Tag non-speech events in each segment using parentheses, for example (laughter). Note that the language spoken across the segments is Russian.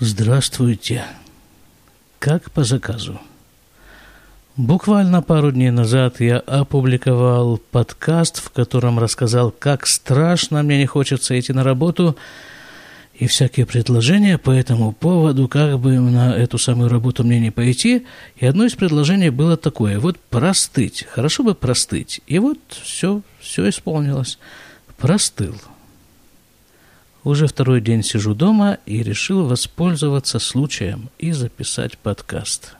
Здравствуйте. Как по заказу. Буквально пару дней назад я опубликовал подкаст, в котором рассказал, как страшно мне не хочется идти на работу, и всякие предложения по этому поводу, как бы на эту самую работу мне не пойти. И одно из предложений было такое, вот простыть, хорошо бы простыть. И вот все, все исполнилось. Простыл. Уже второй день сижу дома и решил воспользоваться случаем и записать подкаст.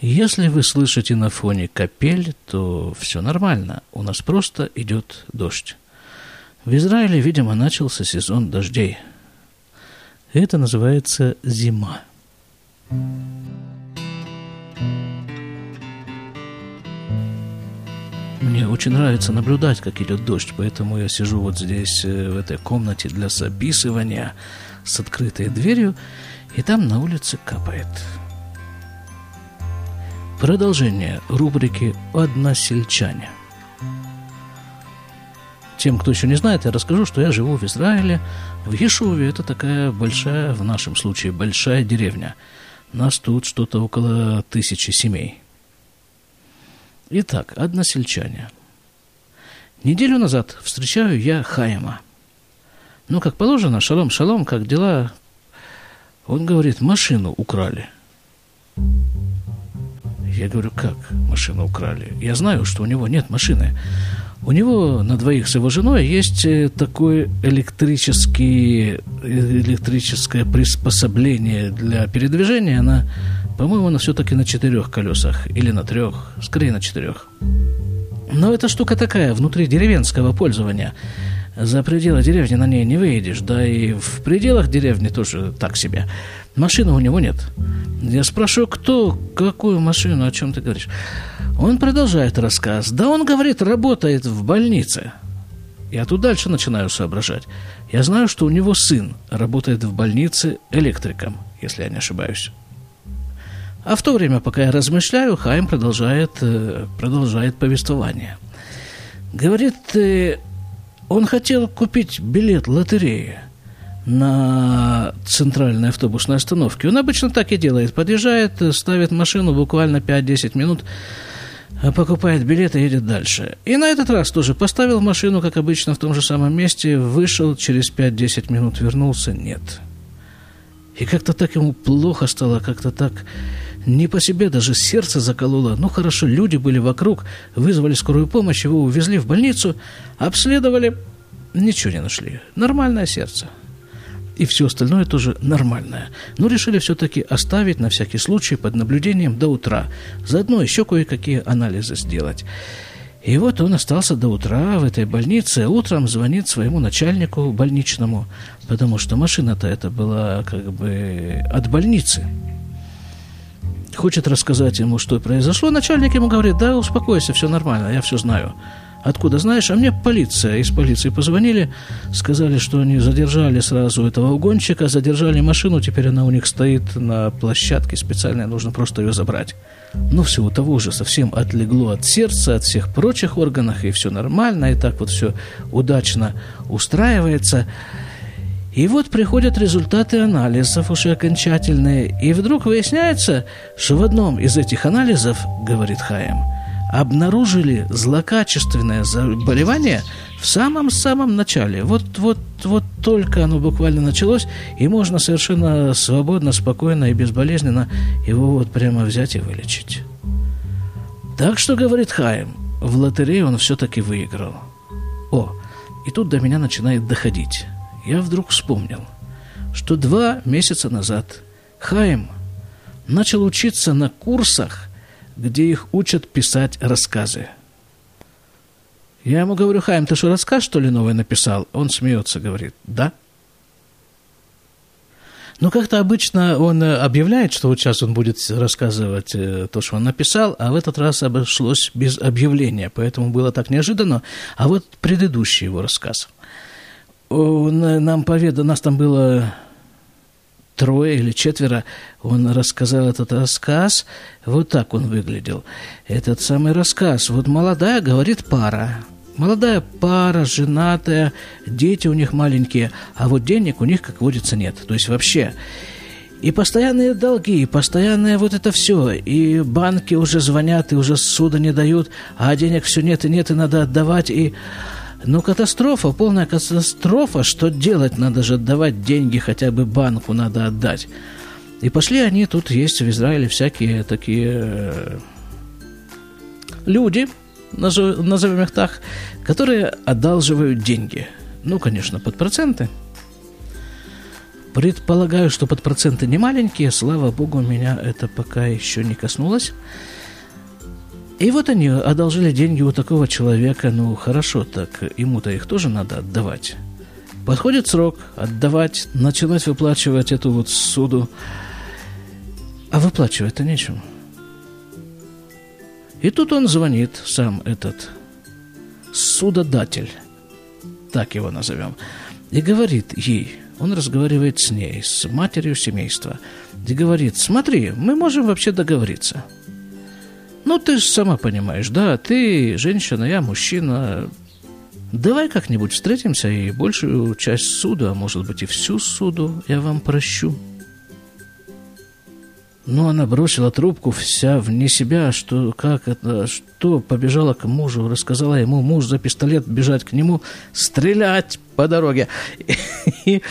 Если вы слышите на фоне капель, то все нормально. У нас просто идет дождь. В Израиле, видимо, начался сезон дождей. Это называется зима. Мне очень нравится наблюдать, как идет дождь, поэтому я сижу вот здесь, э, в этой комнате для записывания с открытой дверью, и там на улице капает. Продолжение рубрики «Односельчане». Тем, кто еще не знает, я расскажу, что я живу в Израиле, в Ешуве. Это такая большая, в нашем случае, большая деревня. Нас тут что-то около тысячи семей – Итак, односельчане. Неделю назад встречаю я Хайма. Ну, как положено, шалом-шалом, как дела? Он говорит, машину украли. Я говорю, как машину украли? Я знаю, что у него нет машины. У него на двоих с его женой есть э, такое электрический, электрическое приспособление для передвижения. Она по-моему, она все-таки на четырех колесах. Или на трех. Скорее на четырех. Но эта штука такая, внутри деревенского пользования. За пределы деревни на ней не выедешь. Да и в пределах деревни тоже так себе. Машины у него нет. Я спрашиваю, кто, какую машину, о чем ты говоришь? Он продолжает рассказ. Да он, говорит, работает в больнице. Я тут дальше начинаю соображать. Я знаю, что у него сын работает в больнице электриком, если я не ошибаюсь. А в то время, пока я размышляю, Хайм продолжает, э, продолжает повествование. Говорит, э, он хотел купить билет лотереи на центральной автобусной остановке. Он обычно так и делает. Подъезжает, ставит машину буквально 5-10 минут, покупает билет и едет дальше. И на этот раз тоже поставил машину, как обычно, в том же самом месте, вышел, через 5-10 минут вернулся, нет. И как-то так ему плохо стало, как-то так не по себе даже сердце закололо. Ну хорошо, люди были вокруг, вызвали скорую помощь, его увезли в больницу, обследовали, ничего не нашли. Нормальное сердце. И все остальное тоже нормальное. Но решили все-таки оставить на всякий случай под наблюдением до утра. Заодно еще кое-какие анализы сделать. И вот он остался до утра в этой больнице. Утром звонит своему начальнику больничному, потому что машина-то это была как бы от больницы хочет рассказать ему, что произошло, начальник ему говорит, да, успокойся, все нормально, я все знаю. Откуда знаешь? А мне полиция, из полиции позвонили, сказали, что они задержали сразу этого угонщика, задержали машину, теперь она у них стоит на площадке специально, нужно просто ее забрать. Ну, все у того же совсем отлегло от сердца, от всех прочих органов, и все нормально, и так вот все удачно устраивается. И вот приходят результаты анализов уже окончательные, и вдруг выясняется, что в одном из этих анализов, говорит Хаем, обнаружили злокачественное заболевание в самом-самом начале. Вот, вот, вот только оно буквально началось, и можно совершенно свободно, спокойно и безболезненно его вот прямо взять и вылечить. Так что, говорит Хаим, в лотерею он все-таки выиграл. О, и тут до меня начинает доходить я вдруг вспомнил, что два месяца назад Хайм начал учиться на курсах, где их учат писать рассказы. Я ему говорю, Хайм, ты что, рассказ, что ли, новый написал? Он смеется, говорит, да. Ну, как-то обычно он объявляет, что вот сейчас он будет рассказывать э, то, что он написал, а в этот раз обошлось без объявления, поэтому было так неожиданно. А вот предыдущий его рассказ – нам поведал, нас там было трое или четверо, он рассказал этот рассказ, вот так он выглядел. Этот самый рассказ, вот молодая, говорит, пара, молодая пара, женатая, дети у них маленькие, а вот денег у них, как водится, нет. То есть вообще. И постоянные долги, и постоянное вот это все. И банки уже звонят, и уже суда не дают, а денег все нет и нет, и надо отдавать. И ну, катастрофа, полная катастрофа. Что делать? Надо же отдавать деньги, хотя бы банку надо отдать. И пошли они, тут есть в Израиле всякие такие э, люди, назовем их так, которые одалживают деньги. Ну, конечно, под проценты. Предполагаю, что под проценты не маленькие, слава богу, меня это пока еще не коснулось. И вот они одолжили деньги у такого человека, ну хорошо, так ему-то их тоже надо отдавать. Подходит срок отдавать, начинать выплачивать эту вот суду, а выплачивать-то нечем. И тут он звонит, сам этот судодатель, так его назовем, и говорит ей, он разговаривает с ней, с матерью семейства, и говорит, смотри, мы можем вообще договориться – ну, ты же сама понимаешь, да, ты женщина, я мужчина. Давай как-нибудь встретимся и большую часть суда, а может быть и всю суду я вам прощу. Ну, она бросила трубку вся вне себя, что как это, что побежала к мужу, рассказала ему, муж за пистолет бежать к нему, стрелять по дороге. И,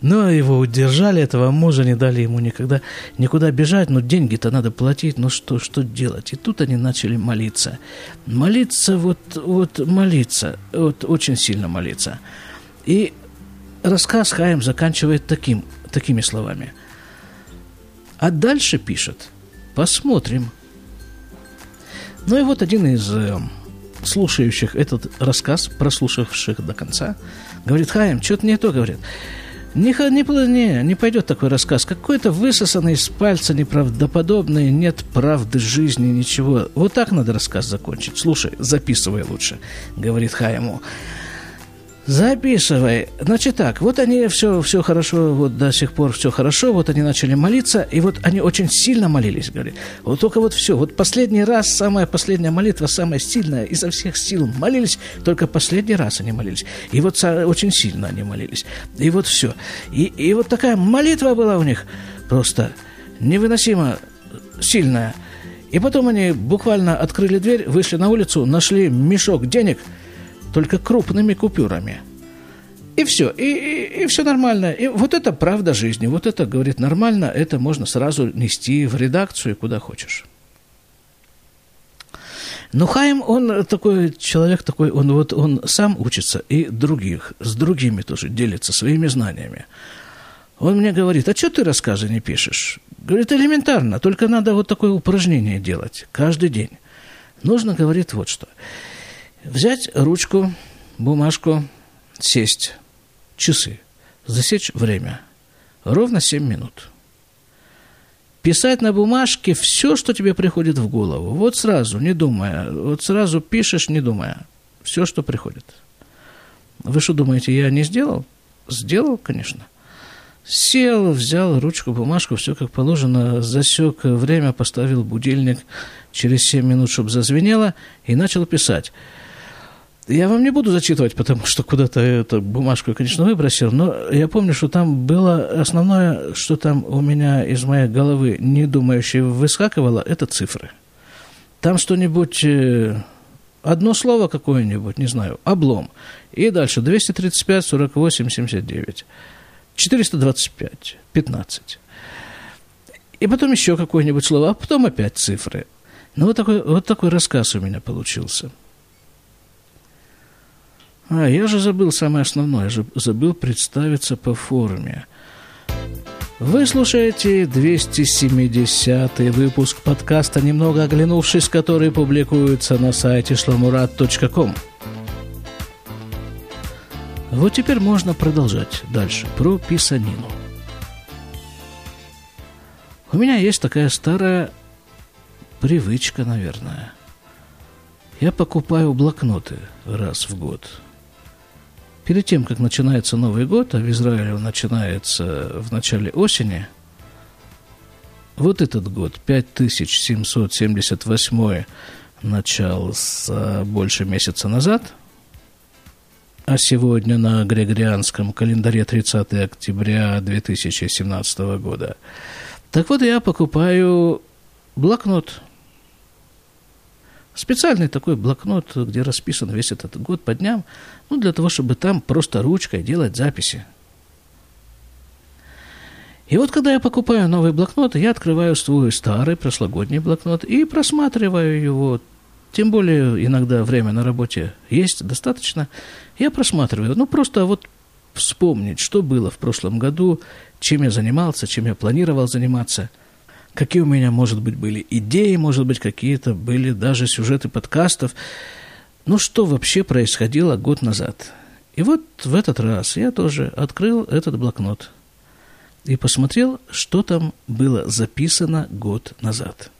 ну, его удержали, этого мужа, не дали ему никогда никуда бежать, но деньги-то надо платить, ну что, что делать? И тут они начали молиться. Молиться, вот, вот молиться, вот очень сильно молиться. И рассказ Хаим заканчивает таким, такими словами – а дальше пишет, посмотрим. Ну и вот один из э, слушающих этот рассказ, прослушавших до конца, говорит, Хаим, что-то не то, говорит. Не, не, не, не пойдет такой рассказ. Какой-то высосанный из пальца неправдоподобный, нет правды жизни, ничего. Вот так надо рассказ закончить. Слушай, записывай лучше, говорит Хаиму. Записывай. Значит так, вот они все, все хорошо, вот до сих пор все хорошо, вот они начали молиться, и вот они очень сильно молились, говорит. Вот только вот все, вот последний раз, самая последняя молитва, самая сильная, изо всех сил молились, только последний раз они молились. И вот очень сильно они молились. И вот все. И, и вот такая молитва была у них просто невыносимо сильная. И потом они буквально открыли дверь, вышли на улицу, нашли мешок денег – только крупными купюрами. И все, и, и, и все нормально. И вот это правда жизни, вот это, говорит, нормально, это можно сразу нести в редакцию, куда хочешь. Но Хайм, он такой человек такой, он вот он сам учится и других, с другими тоже делится своими знаниями. Он мне говорит, а что ты рассказы не пишешь? Говорит, элементарно, только надо вот такое упражнение делать каждый день. Нужно, говорит, вот что. Взять ручку, бумажку, сесть, часы, засечь время. Ровно 7 минут. Писать на бумажке все, что тебе приходит в голову. Вот сразу, не думая. Вот сразу пишешь, не думая. Все, что приходит. Вы что думаете, я не сделал? Сделал, конечно. Сел, взял ручку, бумажку, все как положено, засек время, поставил будильник через 7 минут, чтобы зазвенело, и начал писать. Я вам не буду зачитывать, потому что куда-то эту бумажку я, конечно, выбросил, но я помню, что там было основное, что там у меня из моей головы не думающее выскакивало, это цифры. Там что-нибудь, э, одно слово какое-нибудь, не знаю, облом. И дальше 235, 48, 79. 425, 15. И потом еще какое-нибудь слово, а потом опять цифры. Ну, вот такой, вот такой рассказ у меня получился – а, я же забыл самое основное, забыл представиться по форме. Вы слушаете 270 выпуск подкаста «Немного оглянувшись», который публикуется на сайте шламурат.ком. Вот теперь можно продолжать дальше про писанину. У меня есть такая старая привычка, наверное. Я покупаю блокноты раз в год – перед тем, как начинается Новый год, а в Израиле он начинается в начале осени, вот этот год, 5778 начался больше месяца назад, а сегодня на Григорианском календаре 30 октября 2017 года. Так вот, я покупаю блокнот. Специальный такой блокнот, где расписан весь этот год по дням, ну, для того, чтобы там просто ручкой делать записи. И вот когда я покупаю новый блокнот, я открываю свой старый прошлогодний блокнот и просматриваю его. Тем более иногда время на работе есть достаточно. Я просматриваю, ну просто вот вспомнить, что было в прошлом году, чем я занимался, чем я планировал заниматься, какие у меня, может быть, были идеи, может быть, какие-то были даже сюжеты подкастов. Ну, что вообще происходило год назад. И вот в этот раз я тоже открыл этот блокнот – и посмотрел, что там было записано год назад.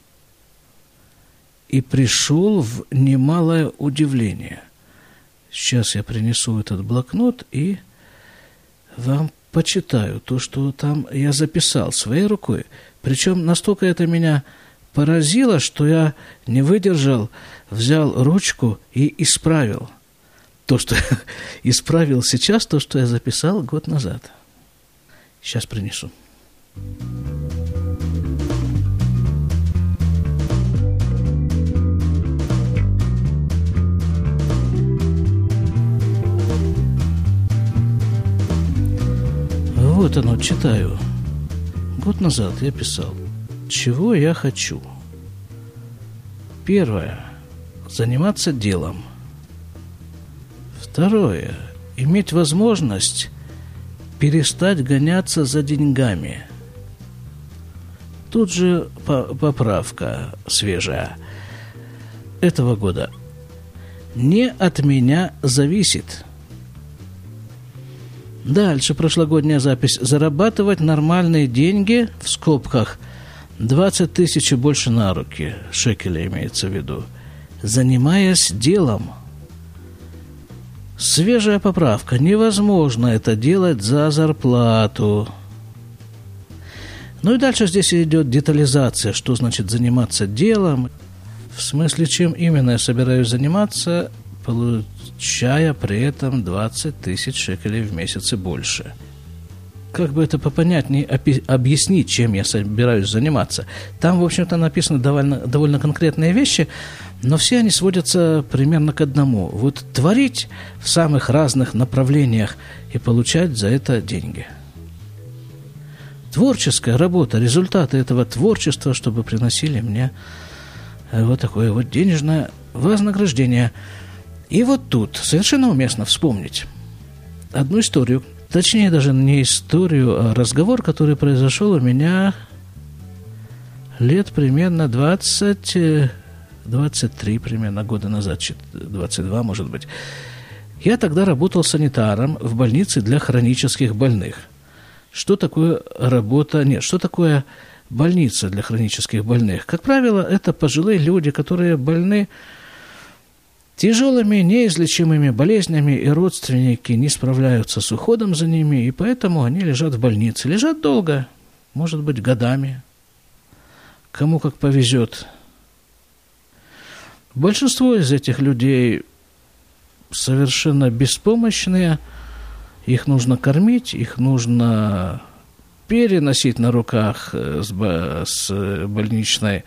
И пришел в немалое удивление. Сейчас я принесу этот блокнот и вам почитаю то, что там я записал своей рукой. Причем настолько это меня поразило, что я не выдержал, взял ручку и исправил то, что (laughs) исправил сейчас, то, что я записал год назад. Сейчас принесу. Вот оно, читаю. Год назад я писал. Чего я хочу? Первое. Заниматься делом. Второе. Иметь возможность перестать гоняться за деньгами. Тут же поправка свежая этого года. Не от меня зависит. Дальше прошлогодняя запись. Зарабатывать нормальные деньги в скобках 20 тысяч и больше на руки, шекели имеется в виду, занимаясь делом – Свежая поправка. Невозможно это делать за зарплату. Ну и дальше здесь идет детализация, что значит заниматься делом. В смысле, чем именно я собираюсь заниматься, получая при этом 20 тысяч шекелей в месяц и больше – как бы это попонятнее объяснить, чем я собираюсь заниматься. Там, в общем-то, написаны довольно, довольно конкретные вещи, но все они сводятся примерно к одному. Вот творить в самых разных направлениях и получать за это деньги. Творческая работа, результаты этого творчества, чтобы приносили мне э, вот такое вот денежное вознаграждение. И вот тут совершенно уместно вспомнить одну историю, Точнее, даже не историю, а разговор, который произошел у меня лет примерно 20, 23 примерно года назад, 22, может быть. Я тогда работал санитаром в больнице для хронических больных. Что такое работа? Нет, что такое больница для хронических больных? Как правило, это пожилые люди, которые больны Тяжелыми, неизлечимыми болезнями и родственники не справляются с уходом за ними, и поэтому они лежат в больнице. Лежат долго, может быть, годами. Кому как повезет. Большинство из этих людей совершенно беспомощные. Их нужно кормить, их нужно переносить на руках с больничной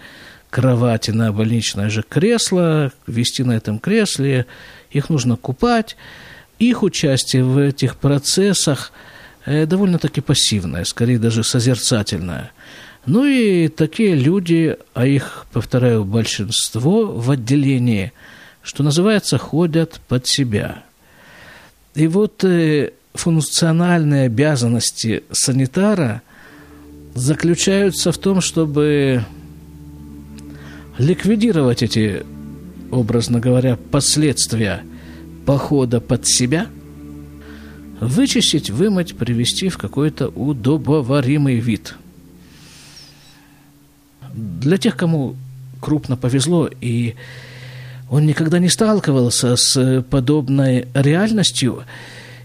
кровати на больничное же кресло, вести на этом кресле, их нужно купать. Их участие в этих процессах э, довольно-таки пассивное, скорее даже созерцательное. Ну и такие люди, а их, повторяю, большинство в отделении, что называется, ходят под себя. И вот э, функциональные обязанности санитара заключаются в том, чтобы ликвидировать эти, образно говоря, последствия похода под себя, вычистить, вымыть, привести в какой-то удобоваримый вид. Для тех, кому крупно повезло и он никогда не сталкивался с подобной реальностью,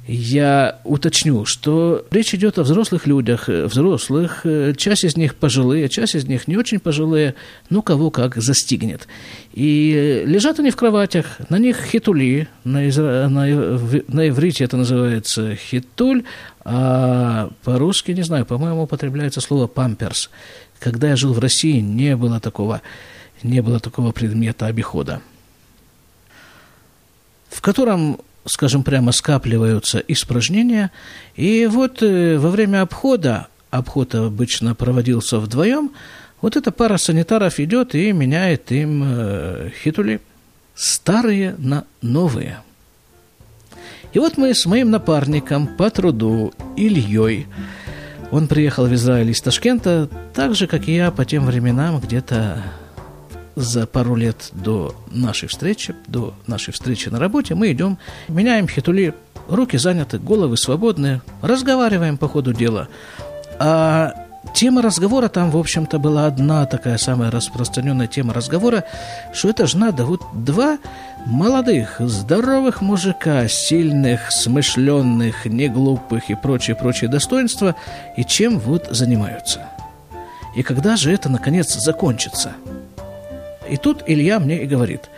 я уточню, что речь идет о взрослых людях, взрослых, э, часть из них пожилые, часть из них не очень пожилые, ну, кого как застигнет. И лежат они в кроватях, на них хитули, на, изра... на, на иврите это называется хитуль, а по-русски, не знаю, по-моему, употребляется слово памперс. Когда я жил в России, не было такого, не было такого предмета обихода. В котором скажем прямо, скапливаются испражнения. И вот э, во время обхода, обход обычно проводился вдвоем, вот эта пара санитаров идет и меняет им э, хитули старые на новые. И вот мы с моим напарником по труду Ильей, он приехал в Израиль из Ташкента, так же, как и я по тем временам, где-то за пару лет до нашей встречи, до нашей встречи на работе, мы идем, меняем хитули, руки заняты, головы свободные, разговариваем по ходу дела. А тема разговора там, в общем-то, была одна такая самая распространенная тема разговора, что это же надо вот два молодых, здоровых мужика, сильных, смышленных, неглупых и прочие-прочие достоинства, и чем вот занимаются. И когда же это, наконец, закончится – и тут Илья мне и говорит.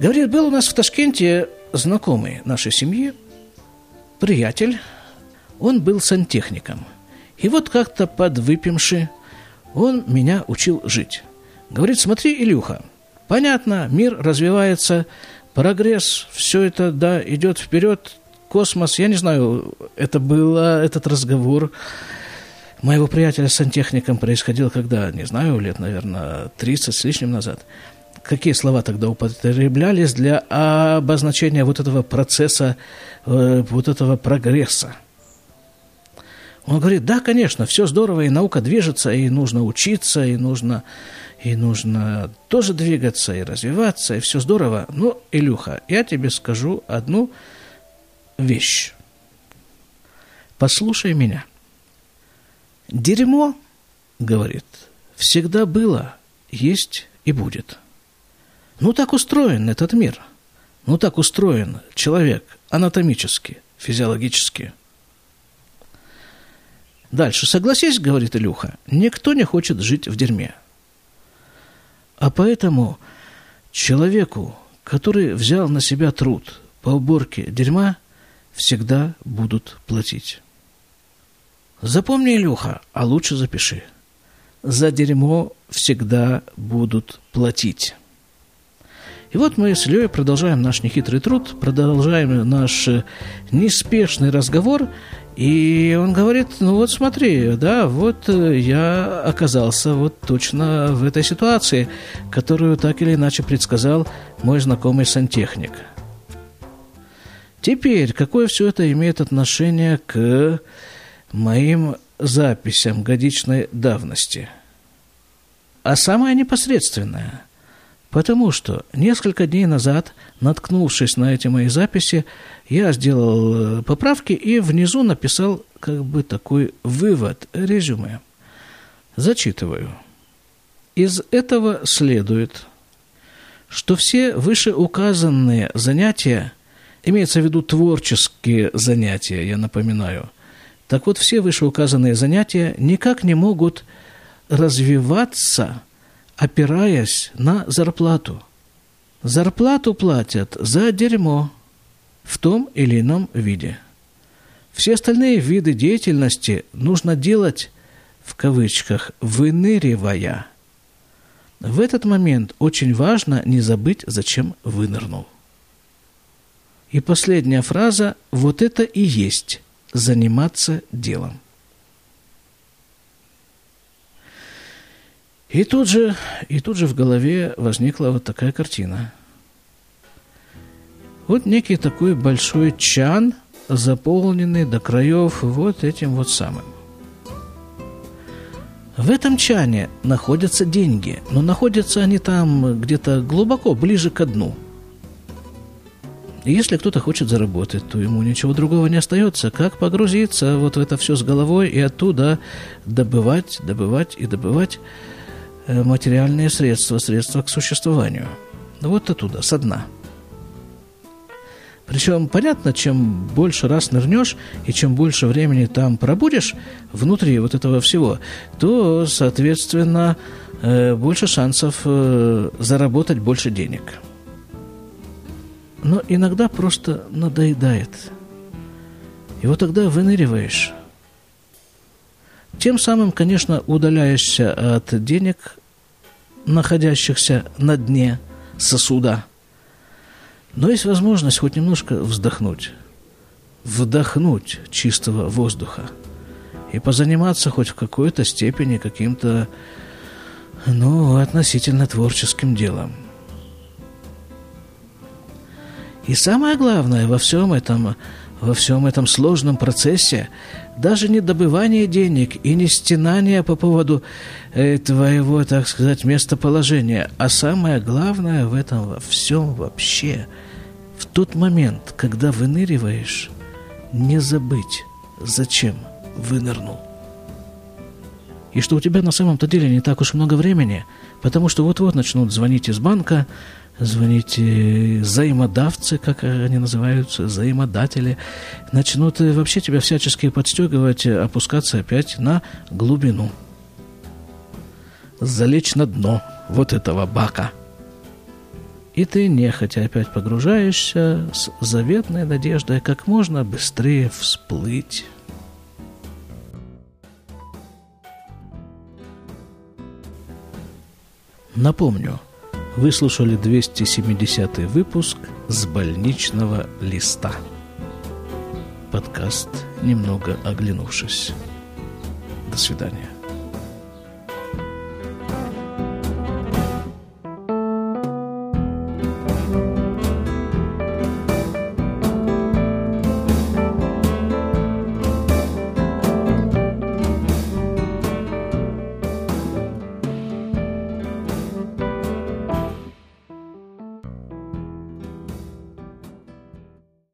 Говорит, был у нас в Ташкенте знакомый нашей семьи, приятель, он был сантехником. И вот как-то подвыпивши, он меня учил жить. Говорит, смотри, Илюха, понятно, мир развивается, прогресс, все это, да, идет вперед, космос, я не знаю, это был этот разговор, моего приятеля с сантехником происходил когда, не знаю, лет, наверное, 30 с лишним назад. Какие слова тогда употреблялись для обозначения вот этого процесса, э, вот этого прогресса? Он говорит, да, конечно, все здорово, и наука движется, и нужно учиться, и нужно, и нужно тоже двигаться, и развиваться, и все здорово. Но, Илюха, я тебе скажу одну вещь. Послушай меня. Дерьмо, говорит, всегда было, есть и будет. Ну так устроен этот мир. Ну так устроен человек анатомически, физиологически. Дальше. Согласись, говорит Илюха, никто не хочет жить в дерьме. А поэтому человеку, который взял на себя труд по уборке дерьма, всегда будут платить. Запомни, Илюха, а лучше запиши. За дерьмо всегда будут платить. И вот мы с Ильей продолжаем наш нехитрый труд, продолжаем наш э, неспешный разговор, и он говорит, ну вот смотри, да, вот э, я оказался вот точно в этой ситуации, которую так или иначе предсказал мой знакомый сантехник. Теперь, какое все это имеет отношение к моим записям годичной давности. А самое непосредственное, потому что несколько дней назад, наткнувшись на эти мои записи, я сделал э, поправки и внизу написал как бы такой вывод, резюме. Зачитываю. Из этого следует, что все вышеуказанные занятия, имеется в виду творческие занятия, я напоминаю – так вот, все вышеуказанные занятия никак не могут развиваться, опираясь на зарплату. Зарплату платят за дерьмо в том или ином виде. Все остальные виды деятельности нужно делать, в кавычках, выныривая. В этот момент очень важно не забыть, зачем вынырнул. И последняя фраза «вот это и есть заниматься делом. И тут же, и тут же в голове возникла вот такая картина. Вот некий такой большой чан, заполненный до краев вот этим вот самым. В этом чане находятся деньги, но находятся они там где-то глубоко, ближе к дну – если кто-то хочет заработать, то ему ничего другого не остается, как погрузиться вот в это все с головой и оттуда добывать, добывать и добывать э, материальные средства, средства к существованию. Вот оттуда, со дна. Причем, понятно, чем больше раз нырнешь и чем больше времени там пробудешь внутри вот этого всего, то, соответственно, э, больше шансов э, заработать больше денег. Но иногда просто надоедает. И вот тогда выныриваешь. Тем самым, конечно, удаляешься от денег, находящихся на дне сосуда. Но есть возможность хоть немножко вздохнуть. Вдохнуть чистого воздуха. И позаниматься хоть в какой-то степени каким-то, ну, относительно творческим делом. И самое главное во всем этом, во всем этом сложном процессе даже не добывание денег и не стенание по поводу э, твоего, так сказать, местоположения, а самое главное в этом во всем вообще, в тот момент, когда выныриваешь, не забыть, зачем вынырнул. И что у тебя на самом-то деле не так уж много времени, потому что вот-вот начнут звонить из банка, звоните взаимодавцы, как они называются, взаимодатели, начнут вообще тебя всячески подстегивать, опускаться опять на глубину. Залечь на дно вот этого бака. И ты нехотя опять погружаешься с заветной надеждой как можно быстрее всплыть. Напомню – вы слушали 270 выпуск с больничного листа. Подкаст «Немного оглянувшись». До свидания.